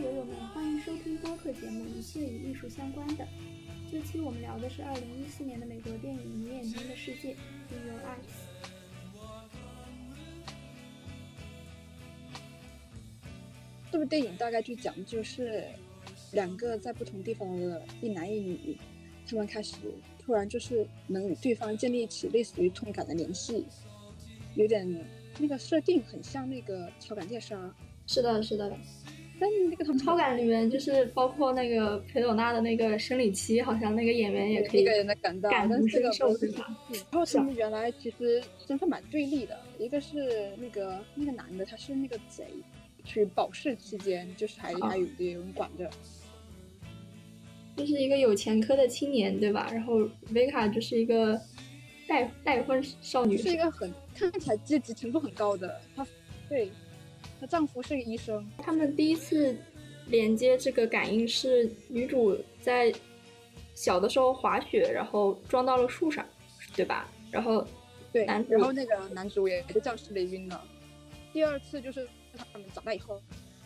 友友们，欢迎收听播客节目《一切与艺术相关的》。这期我们聊的是二零一四年的美国电影《你眼睛的世界》（In Your Eyes）。这部电影大概就讲就是两个在不同地方的一男一女，他们开始突然就是能与对方建立起类似于通感的联系，有点那个设定很像那个《超感猎杀》。是的，是的。但那个超感里面就是包括那个裴斗娜的那个生理期，好像那个演员也可以个人的感到感同身受，是吧？然后他们原来其实身份蛮对立的，一个是那个那个男的，他是那个贼。去保释期间，就是还还有有人管着，就是一个有前科的青年，对吧？然后维卡就是一个带带婚少女，是一个很看起来阶级程度很高的。他对，她丈夫是个医生。他们第一次连接这个感应是女主在小的时候滑雪，然后撞到了树上，对吧？然后对，然后那个男主也在教室里晕了。第二次就是。他们长大以后，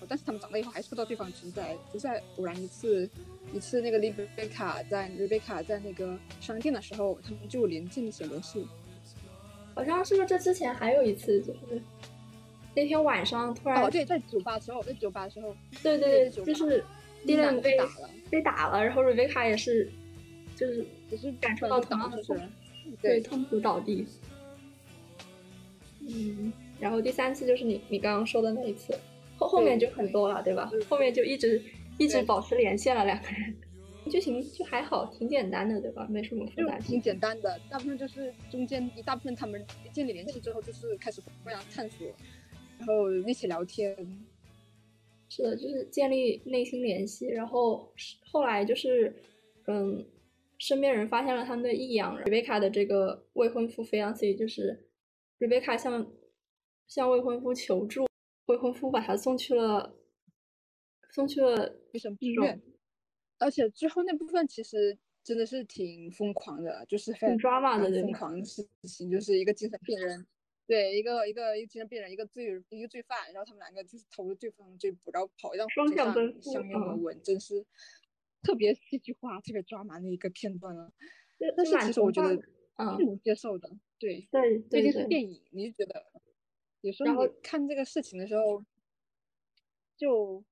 但是他们长大以后还是不知道对方存在。就在偶然一次，一次那个丽贝卡在丽贝卡在那个商店的时候，他们就连建立起联系。好像是不是这之前还有一次，就是那天晚上突然哦，对，在酒吧时候，在酒吧时候，对对对，就是迪伦被打了，被打了，然后瑞贝卡也是，就是只是感受到同样的痛，对，痛苦倒地。嗯。然后第三次就是你你刚刚说的那一次，后后面就很多了，对吧？后面就一直一直保持连线了两个人，剧情就还好，挺简单的，对吧？没什么复杂，挺简单的。大部分就是中间一大部分他们建立联系之后，就是开始互相探索，然后一起聊天。是的，就是建立内心联系。然后后来就是嗯，身边人发现了他们的异样。瑞贝卡的这个未婚夫菲昂西就是瑞贝卡向。向未婚夫求助，未婚夫把他送去了，送去了精神病院。而且最后那部分其实真的是挺疯狂的，就是很抓马的疯狂的事情，就是一个精神病人，对，一个一个一个精神病人，一个罪一个罪犯，然后他们两个就是投入对方追捕，然后跑一辆双向奔赴，相拥而吻，真是特别戏剧化、特别抓马的一个片段了。但是其实我觉得是能接受的，对，对，毕竟是电影，你就觉得。有时候看这个事情的时候，就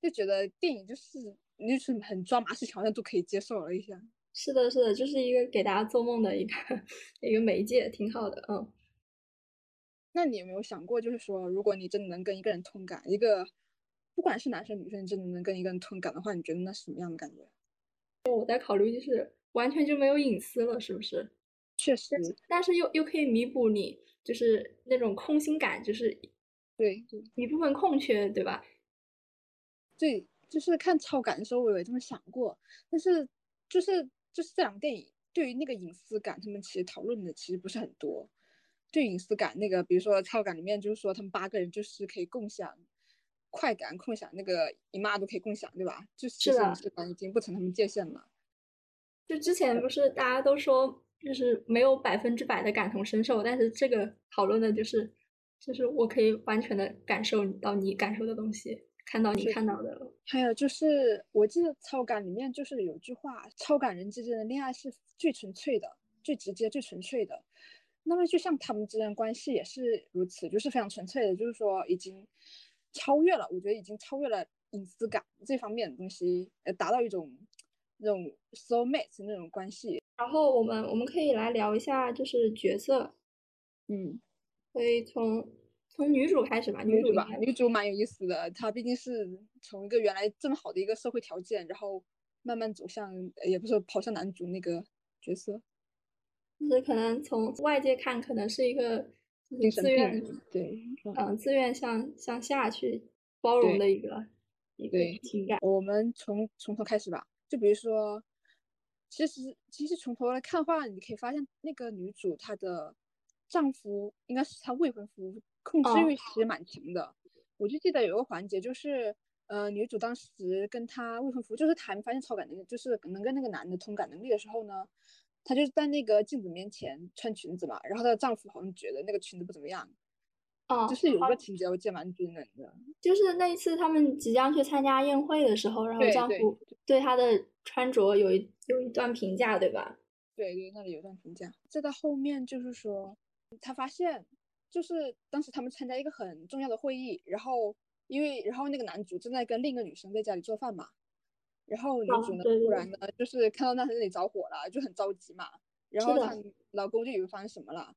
就觉得电影就是你就是很抓马事情，好像都可以接受了一下。是的，是的，就是一个给大家做梦的一个 一个媒介，挺好的。嗯。那你有没有想过，就是说，如果你真的能跟一个人通感，一个不管是男生女生，真的能跟一个人通感的话，你觉得那是什么样的感觉？我在考虑，就是完全就没有隐私了，是不是？确实，但是又又可以弥补你。就是那种空心感，就是对一部分空缺，对吧？对，就是看超感的时候，我有这么想过。但是，就是就是这两个电影对于那个隐私感，他们其实讨论的其实不是很多。对隐私感，那个比如说超感里面，就是说他们八个人就是可以共享快感，共享那个姨妈都可以共享，对吧？就是其实隐私感已经不成他们界限了。就之前不是大家都说。就是没有百分之百的感同身受，但是这个讨论的就是，就是我可以完全的感受到你感受的东西，看到你看到的。还有就是，我记得超感里面就是有句话，超感人之间的恋爱是最纯粹的、最直接、最纯粹的。那么就像他们之间关系也是如此，就是非常纯粹的，就是说已经超越了，我觉得已经超越了隐私感这方面的东西，呃，达到一种那种 soul mate 那种关系。然后我们我们可以来聊一下，就是角色，嗯，可以从从女主开始吧，女主吧，女主蛮有意思的，她毕竟是从一个原来这么好的一个社会条件，然后慢慢走向，也不是跑向男主那个角色，就是可能从外界看，可能是一个自愿，对，嗯，自愿向向下去包容的一个一个情感。我们从从头开始吧，就比如说。其实，其实从头来看的话，你可以发现那个女主她的丈夫应该是她未婚夫，控制欲其实蛮强的。我就记得有个环节，就是呃，女主当时跟她未婚夫，就是她还没发现超感能力，就是能跟那个男的通感能力的时候呢，她就是在那个镜子面前穿裙子嘛，然后她的丈夫好像觉得那个裙子不怎么样，哦，就是有个情节我记得蛮惊人的，就是那一次他们即将去参加宴会的时候，然后丈夫对她的穿着有一有一段评价，对吧？对对，那里有段评价。再到后面就是说，他发现就是当时他们参加一个很重要的会议，然后因为然后那个男主正在跟另一个女生在家里做饭嘛，然后女主呢突然呢就是看到那那里着火了，就很着急嘛，然后她老公就以为发生什么了。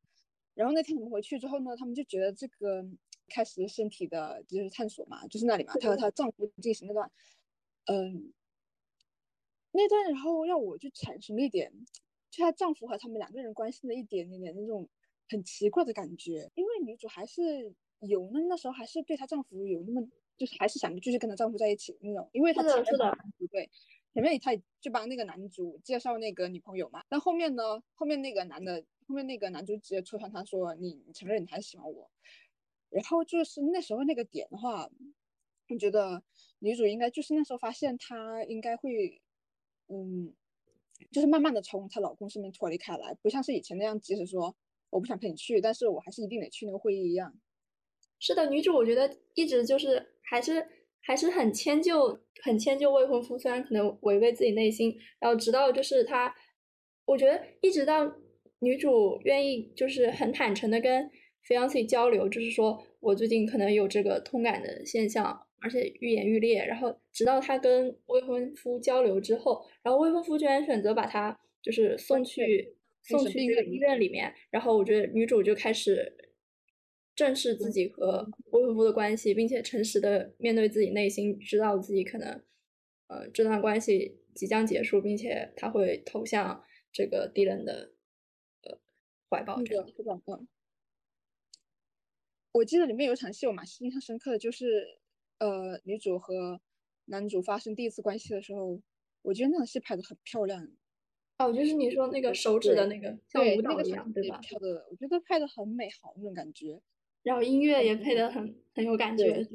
然后那天我们回去之后呢，他们就觉得这个开始身体的就是探索嘛，就是那里嘛，她和她丈夫进行那段，嗯，那段然后让我就产生了一点，就她丈夫和他们两个人关系的一点点点那种很奇怪的感觉，因为女主还是有那那时候还是对她丈夫有那么就是还是想继续跟她丈夫在一起那种，因为她前面不对，前面她就帮那个男主介绍那个女朋友嘛，但后面呢，后面那个男的。后面那个男主直接戳穿她说：“你承认你还喜欢我。”然后就是那时候那个点的话，我觉得女主应该就是那时候发现她应该会，嗯，就是慢慢的从她老公身边脱离开来，不像是以前那样，即使说我不想陪你去，但是我还是一定得去那个会议一样。是的，女主我觉得一直就是还是还是很迁就，很迁就未婚夫，虽然可能违背自己内心，然后直到就是她，我觉得一直到。女主愿意就是很坦诚的跟 fiance 交流，就是说我最近可能有这个通感的现象，而且愈演愈烈。然后直到她跟未婚夫交流之后，然后未婚夫居然选择把她就是送去送去这个医院里面。然后我觉得女主就开始正视自己和未婚夫的关系，并且诚实的面对自己内心，知道自己可能呃这段关系即将结束，并且他会投向这个 Dylan 的。怀抱这个，嗯，我记得里面有场戏我蛮印象深刻的，就是呃，女主和男主发生第一次关系的时候，我觉得那场戏拍的很漂亮。哦，就是你说那个手指的那个像舞蹈一样，对吧？跳的，我觉得拍的很美好那种感觉。然后音乐也配的很很有感觉。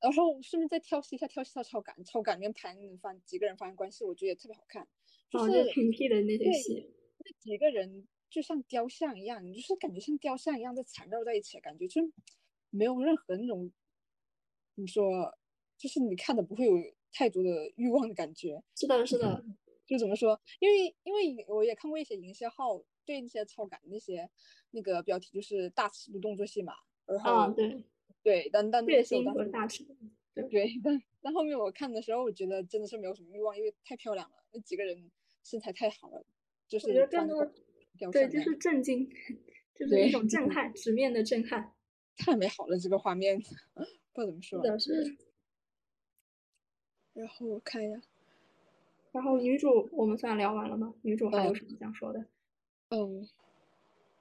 然后顺便再挑戏一下，挑戏到超感，超感里面拍那发几个人发生关系，我觉得也特别好看。就是平替的那些戏，那几个人。就像雕像一样，你就是感觉像雕像一样在缠绕在一起，感觉就没有任何那种，你说就是你看的不会有太多的欲望的感觉。是的，是的，就怎么说？因为因为我也看过一些营销号对那些超感那些那个标题，就是大尺度动作戏嘛。然后对对，但但那时候大尺度，对对，但但后面我看的时候，我觉得真的是没有什么欲望，因为太漂亮了，那几个人身材太好了，就是我觉得更多。对，就是震惊，就是一种震撼，直面的震撼，太美好了这个画面，不知道怎么说。是。然后我看一下，然后女主我们算聊完了吗？女主还有什么想说的？嗯，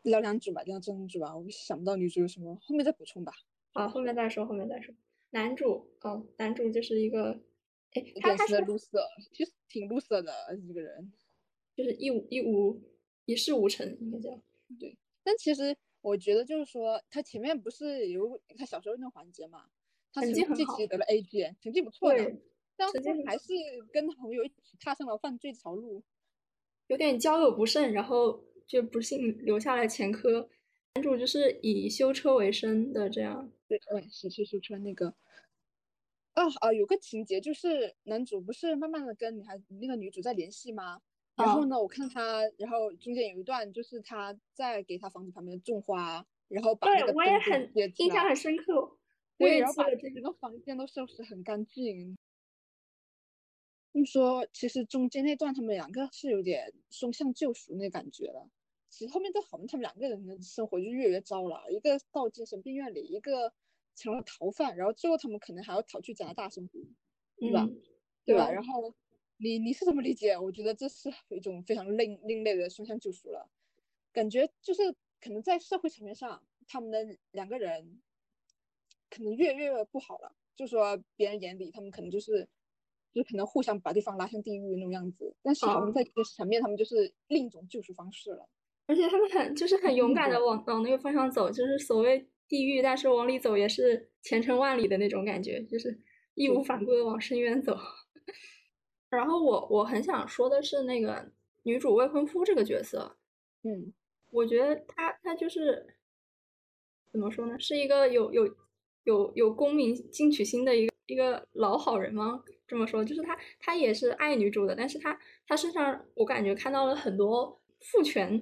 聊两句吧，聊正主吧。我想不到女主有什么，后面再补充吧。好，后面再说，后面再说。男主，哦，男主就是一个，哎，他他是露色，其实挺露色的一个人，就是一无一无。一事无成，应该叫对。但其实我觉得，就是说，他前面不是有他小时候那环节嘛？他成绩取得了 A 卷成绩不错的。但是还是跟朋友一起踏上了犯罪条路，有点交友不慎，然后就不幸留下了前科。男主就是以修车为生的，这样。对，对，是去修车那个。啊啊，有个情节就是男主不是慢慢的跟女孩那个女主在联系吗？然后呢，我看他，然后中间有一段就是他在给他房子旁边种花，然后把那个对，我也很印象很深刻。对，然后把整个房间都收拾很干净。你说，其实中间那段他们两个是有点双向救赎那感觉了。其实后面都好像他们两个人的生活就越来越糟了，一个到精神病院里，一个成了逃犯，然后最后他们可能还要逃去加拿大生活，对吧？对吧？然后。你你是怎么理解？我觉得这是一种非常另另类的双向救赎了，感觉就是可能在社会层面上，他们的两个人可能越来越不好了，就说别人眼里他们可能就是，就可能互相把对方拉向地狱那种样子，但是好像在这个层面，他们就是另一种救赎方式了。而且他们很就是很勇敢的往往那个方向走，就是所谓地狱，但是往里走也是前程万里的那种感觉，就是义无反顾的往深渊走。然后我我很想说的是那个女主未婚夫这个角色，嗯，我觉得他他就是怎么说呢？是一个有有有有公民进取心的一个一个老好人吗？这么说，就是他他也是爱女主的，但是他他身上我感觉看到了很多父权，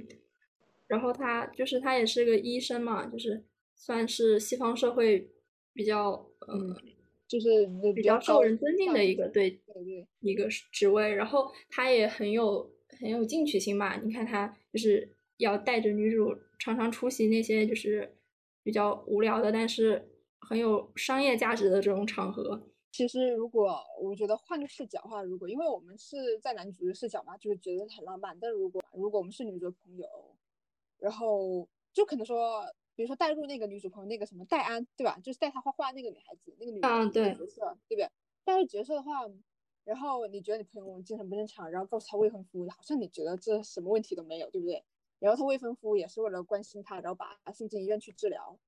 然后他就是他也是个医生嘛，就是算是西方社会比较嗯，就是比较受人尊敬的一个对对一个职位，然后他也很有很有进取心吧？你看他就是要带着女主常常出席那些就是比较无聊的，但是很有商业价值的这种场合。其实，如果我觉得换个视角的话，如果因为我们是在男主的视角嘛，就是觉得很浪漫。但如果如果我们是女主的朋友，然后就可能说，比如说带入那个女主朋友那个什么戴安，对吧？就是带她画画那个女孩子，那个女嗯对角色，对不对？带入角色的话，然后你觉得你朋友精神不正常，然后告诉他未婚夫，好像你觉得这什么问题都没有，对不对？然后他未婚夫也是为了关心他，然后把他送进医院去治疗，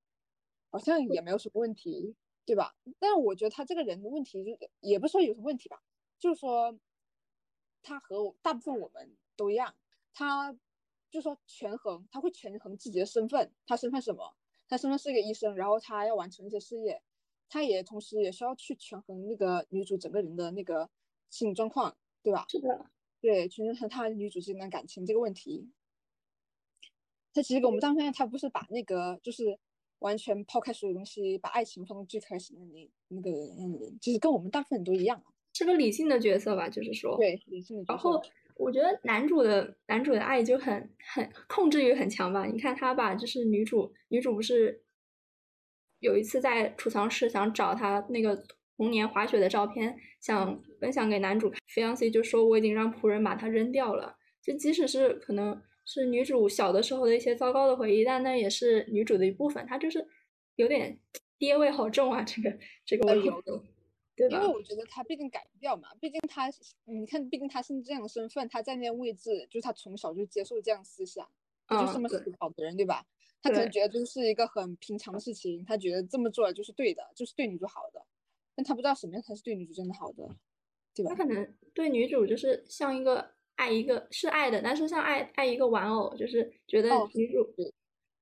好像也没有什么问题。对吧？但我觉得他这个人的问题，就也不说有什么问题吧，就是说他和大部分我们都一样，他就说权衡，他会权衡自己的身份，他身份什么？他身份是一个医生，然后他要完成一些事业，他也同时也需要去权衡那个女主整个人的那个心理状况，对吧？是的，对，权衡他女主之间的感情这个问题。他其实给我们当面，他不是把那个就是。完全抛开所有东西，把爱情放到最开始的那那个嗯，就是跟我们大部分人都一样，是个理性的角色吧？就是说，对理性的角色。然后我觉得男主的男主的爱就很很控制欲很强吧？你看他把就是女主女主不是有一次在储藏室想找他那个童年滑雪的照片，想分享给男主，fiance 就说我已经让仆人把它扔掉了，就即使是可能。是女主小的时候的一些糟糕的回忆，但那也是女主的一部分。她就是有点爹味好重啊，这个这个味道，对吧？因为我觉得她毕竟改不掉嘛，毕竟她，你看，毕竟她是这样的身份，她在那位置，就是她从小就接受这样思想，就这么思考的人，对吧？她可能觉得这是一个很平常的事情，她觉得这么做就是对的，就是对女主好的，但她不知道什么样才是对女主真的好的，对吧？她可能对女主就是像一个。爱一个是爱的，但是像爱爱一个玩偶，就是觉得女主，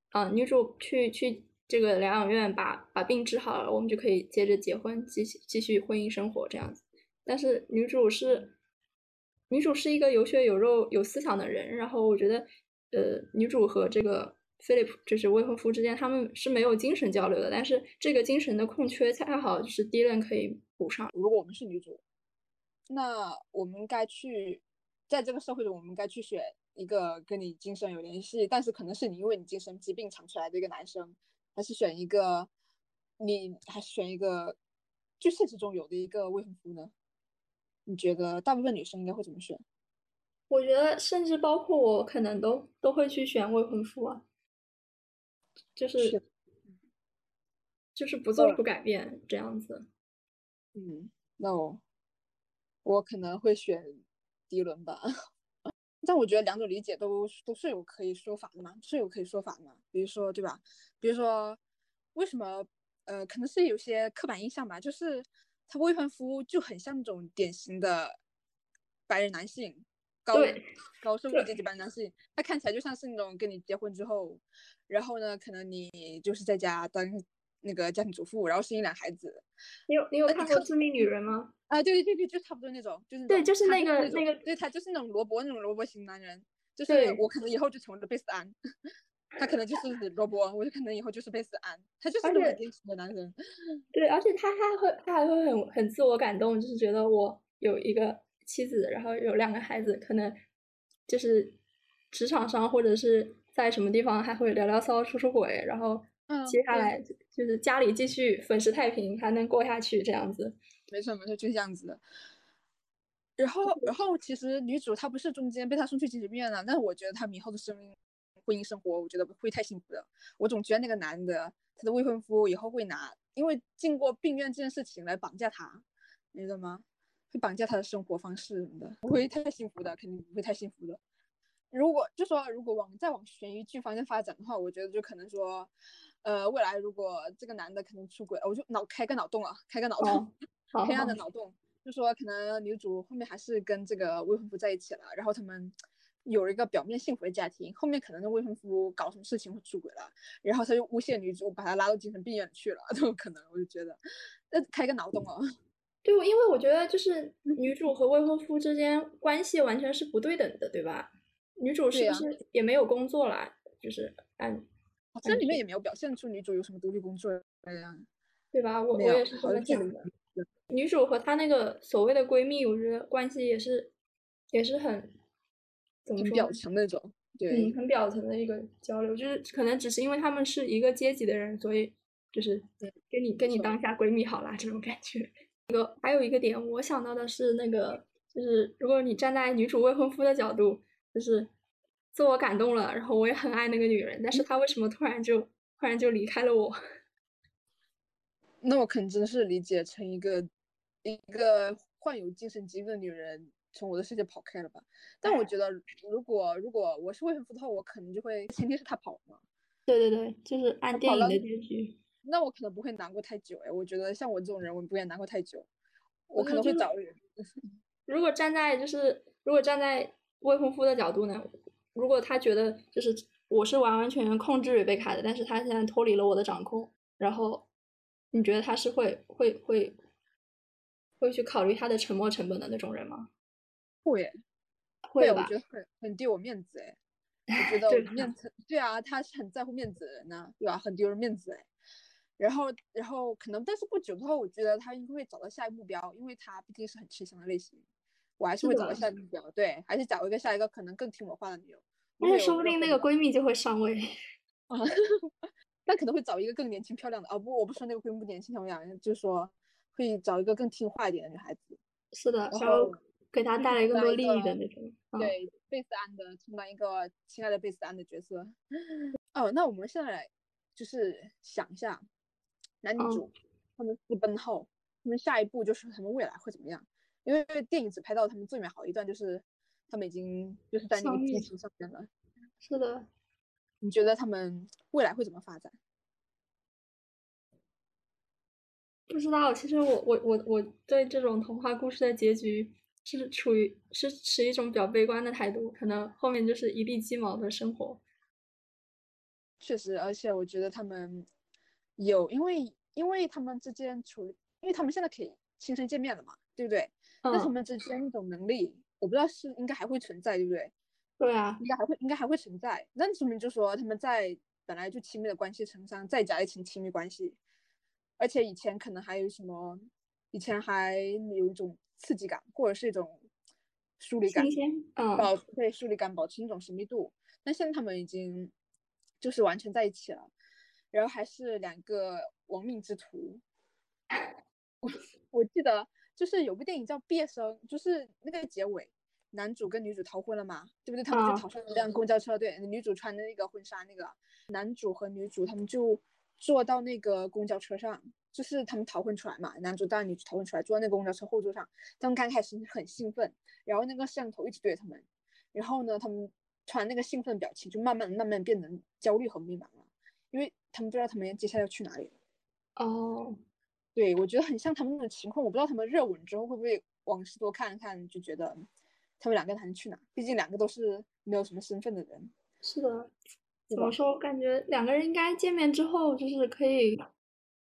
啊，女主去去这个疗养院把把病治好了，我们就可以接着结婚，继续继续婚姻生活这样子。但是女主是女主是一个有血有肉有思想的人，然后我觉得，呃，女主和这个 Philip 就是未婚夫之间，他们是没有精神交流的，但是这个精神的空缺恰好就是 Dylan 可以补上。如果我们是女主，那我们该去。在这个社会中，我们该去选一个跟你精神有联系，但是可能是你因为你精神疾病长出来的一个男生，还是选一个你还是选一个就现实中有的一个未婚夫呢？你觉得大部分女生应该会怎么选？我觉得甚至包括我，可能都都会去选未婚夫啊，就是就是不做出改变这样子。嗯，那我我可能会选。迪伦吧，但我觉得两种理解都都是有可以说法的嘛，是有可以说法的嘛。比如说，对吧？比如说，为什么？呃，可能是有些刻板印象吧，就是他未婚夫就很像那种典型的白人男性，高高社会阶级白人男性，他看起来就像是那种跟你结婚之后，然后呢，可能你就是在家当。那个家庭主妇，然后生一俩孩子。你有你有看过《致命女人》吗？啊，对对对对，就差不多那种，就是对，就是那个那个，对他就是那种萝卜那种萝卜型男人，就是我可能以后就成为了贝斯安，他可能就是萝卜，我就可能以后就是贝斯安，他就是那么坚持的男人。对，而且他还会他还会很很自我感动，就是觉得我有一个妻子，然后有两个孩子，可能就是职场上或者是在什么地方还会聊聊骚、出出轨，然后。接下来就是家里继续粉饰太平，还能过下去这样子。没错没错，就这样子的。然后然后其实女主她不是中间被他送去精神病院了，但是我觉得他们以后的生婚姻生活，我觉得不会太幸福的。我总觉得那个男的他的未婚夫以后会拿因为进过病院这件事情来绑架他，你知道吗？会绑架他的生活方式什么的，不会太幸福的，肯定不会太幸福的。如果就说如果往再往悬疑剧方向发展的话，我觉得就可能说。呃，未来如果这个男的可能出轨，我就脑开个脑洞啊，开个脑洞，黑暗的脑洞，就说可能女主后面还是跟这个未婚夫在一起了，然后他们有一个表面幸福的家庭，后面可能那未婚夫搞什么事情会出轨了，然后他就诬陷女主，把她拉到精神病院去了，都有可能。我就觉得，那开个脑洞啊。对，因为我觉得就是女主和未婚夫之间关系完全是不对等的，对吧？女主是不是也没有工作啦？就是按这里面也没有表现出女主有什么独立工作呀，对吧？我我也是这么想的。女主和她那个所谓的闺蜜，我觉得关系也是也是很怎么说？表层那种，对，嗯，很表层的一个交流，就是可能只是因为他们是一个阶级的人，所以就是跟你跟你当下闺蜜好啦这种感觉。那个还有一个点，我想到的是那个，就是如果你站在女主未婚夫的角度，就是自我感动了，然后我也很爱那个女人，但是她为什么突然就突然就离开了我？那我可能真的是理解成一个。一个患有精神疾病的女人从我的世界跑开了吧？但我觉得，如果如果我是未婚夫的话，我可能就会前提是他跑嘛。对对对，就是按电影的结局。那我可能不会难过太久哎，我觉得像我这种人，我不愿意难过太久。我可能会找人。如果站在就是如果站在未婚夫的角度呢？如果他觉得就是我是完完全全控制瑞贝卡的，但是他现在脱离了我的掌控，然后你觉得他是会会会？会去考虑他的沉没成本的那种人吗？会，会吧？我觉得很很丢我面子哎，我觉得我面子对啊，他是很在乎面子的人呢，对吧？很丢人面子哎。然后，然后可能，但是不久之后，我觉得他应该会找到下一个目标，因为他毕竟是很吃香的类型。我还是会找一下一个目标，对，还是找一个下一个可能更听我话的女友。那说不定那个闺蜜就会上位啊，那可能会找一个更年轻漂亮的哦不，我不说那个闺蜜不年轻漂亮，就是说。会找一个更听话一点的女孩子，是的，然后给她带来更多利益的那种。对，贝斯安的充当一个亲爱的贝斯安的角色。哦，那我们现在来就是想一下，男女主他们私奔后，他们下一步就是他们未来会怎么样？因为电影只拍到他们最美好一段，就是他们已经就是在那个剧情上面了。是的，你觉得他们未来会怎么发展？不知道，其实我我我我对这种童话故事的结局是处于是持一种比较悲观的态度，可能后面就是一地鸡毛的生活。确实，而且我觉得他们有，因为因为他们之间处，因为他们现在可以亲身见面了嘛，对不对？那他们之间那种能力，我不知道是应该还会存在，对不对？对啊，应该还会应该还会存在。那说明就说他们在本来就亲密的关系层上再加一层亲密关系。而且以前可能还有什么，以前还有一种刺激感，或者是一种疏离感，保对疏离感保持一种神秘度。但现在他们已经就是完全在一起了，然后还是两个亡命之徒。我我记得就是有部电影叫《毕业生》，就是那个结尾，男主跟女主逃婚了嘛，对不对？他们就逃上一辆公交车，对，女主穿的那个婚纱，那个男主和女主他们就。坐到那个公交车上，就是他们逃婚出来嘛，男主带女主逃婚出来，坐在那个公交车后座上。他们刚开始很兴奋，然后那个摄像头一直对着他们，然后呢，他们穿那个兴奋表情就慢慢慢慢变得焦虑和迷茫了，因为他们不知道他们接下来要去哪里。哦，对，我觉得很像他们那种情况，我不知道他们热吻之后会不会往事多看看，就觉得他们两个还能去哪？毕竟两个都是没有什么身份的人。是的。怎么说？我感觉两个人应该见面之后，就是可以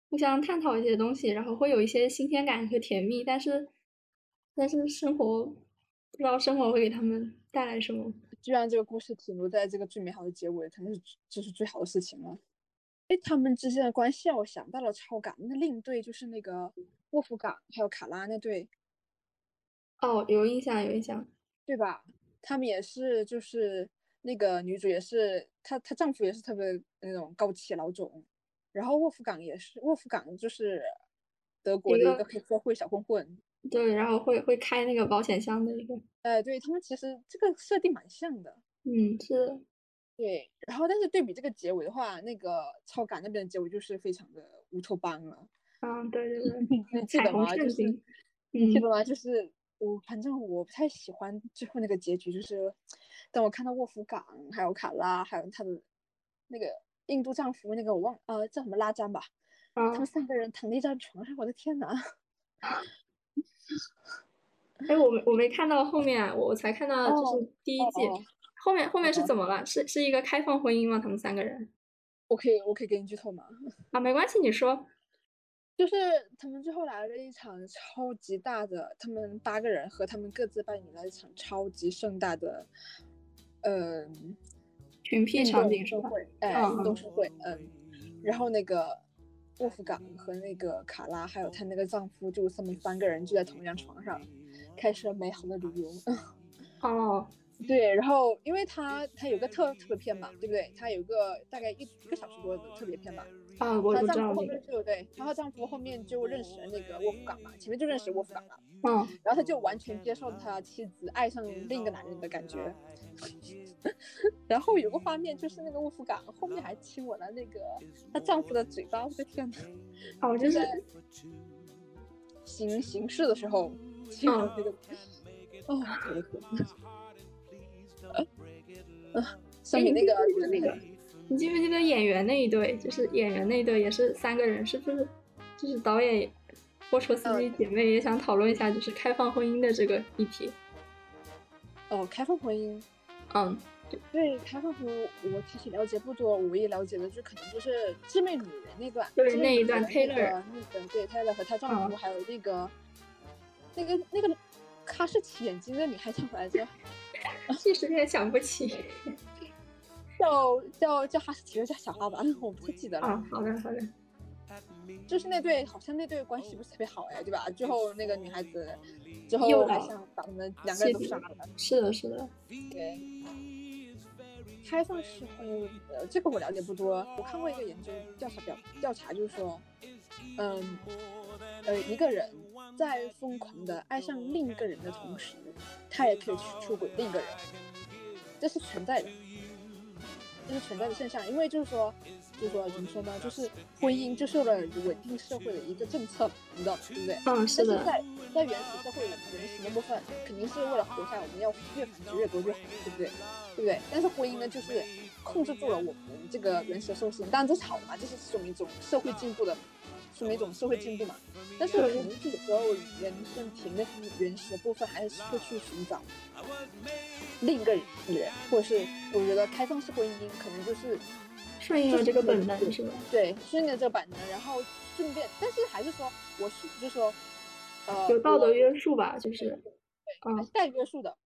互相探讨一些东西，然后会有一些新鲜感和甜蜜。但是，但是生活不知道生活会给他们带来什么。居然这个故事停留在这个最美好的结尾，肯定是这是最好的事情了。哎，他们之间的关系，我想到了超感。那另一对就是那个沃夫冈还有卡拉那对。哦，有印象，有印象，对吧？他们也是，就是。那个女主也是，她她丈夫也是特别那种高气老总，然后沃夫冈也是，沃夫冈就是德国的一个黑社会小混混，对，然后会会开那个保险箱的一个，哎，对他们其实这个设定蛮像的，嗯，是，对，然后但是对比这个结尾的话，那个超感那边的结尾就是非常的乌托邦了，嗯，对对对，你记得吗？就是你记得吗？就是我反正我不太喜欢最后那个结局，就是。当我看到沃夫港，还有卡拉，还有他的那个印度丈夫，那个我忘呃叫什么拉詹吧，他们三个人躺在一张床上，我的天呐！哎，我没我没看到后面，我才看到就是第一季。后面后面是怎么了？是是一个开放婚姻吗？他们三个人？我可以我可以给你剧透吗？啊，没关系，你说。就是他们最后来了一场超级大的，他们八个人和他们各自扮演了一场超级盛大的，嗯，群 P 场景盛会，哎，运动盛会，嗯，然后那个沃夫冈和那个卡拉还有她那个丈夫，就他们三个人就在同一张床上，开始了美好的旅游。哦。对，然后因为他他有个特特别篇嘛，对不对？他有个大概一一个小时多的特别篇嘛。啊，我知道。她丈夫后面就对，她和丈夫后面就认识了那个沃夫冈嘛，前面就认识沃夫冈了。嗯。然后他就完全接受他妻子爱上另一个男人的感觉。然后有个画面就是那个沃夫冈后面还亲吻了那个她丈夫的嘴巴，我的天呐。哦，就是行行事的时候亲吻那个。哦，天。上面那个就是那个，你记不记得演员那一对？就是演员那一对也是三个人，是不是？就是导演波车司机姐妹也想讨论一下，就是开放婚姻的这个议题。哦，开放婚姻，嗯，对，开放婚姻我其实了解不多，我也了解的就可能就是致命女人那段，就是那一段 Taylor 那个对 Taylor 和她丈夫，还有那个那个那个哈士奇眼睛的女孩叫什么来着？一时间想不起，叫叫叫哈士奇，叫小哈吧，我不太记得了。啊，好的好的。就是那对，好像那对关系不是特别好哎，对吧？最后那个女孩子之后还想把他们两个人都杀了。是的，是的。对。开放式婚姻，呃，这个我了解不多。我看过一个研究调查表，调查就是说，嗯，呃，一个人。在疯狂的爱上另一个人的同时，他也可以去出轨另一个人，这是存在的，这是存在的现象。因为就是说，就是说怎么说呢？就是婚姻就是为了稳定社会的一个政策，你知道对不对？嗯，是的。在在原始社会，我们人形的部分肯定是为了活下来，我们要越繁殖越多越好，对不对？对不对？但是婚姻呢，就是控制住了我们这个原始社会。当然这是好的嘛，这是说明一种社会进步的。是一种社会进步嘛？但是肯定是有时候人身体内原始的部分还是会去寻找另一个人，或者是我觉得开放式婚姻可能就是顺应了这个本能，是吧？对，顺应了这个本能，然后顺便，但是还是说，我是就是说，呃，有道德约束吧，就是，嗯，带约束的，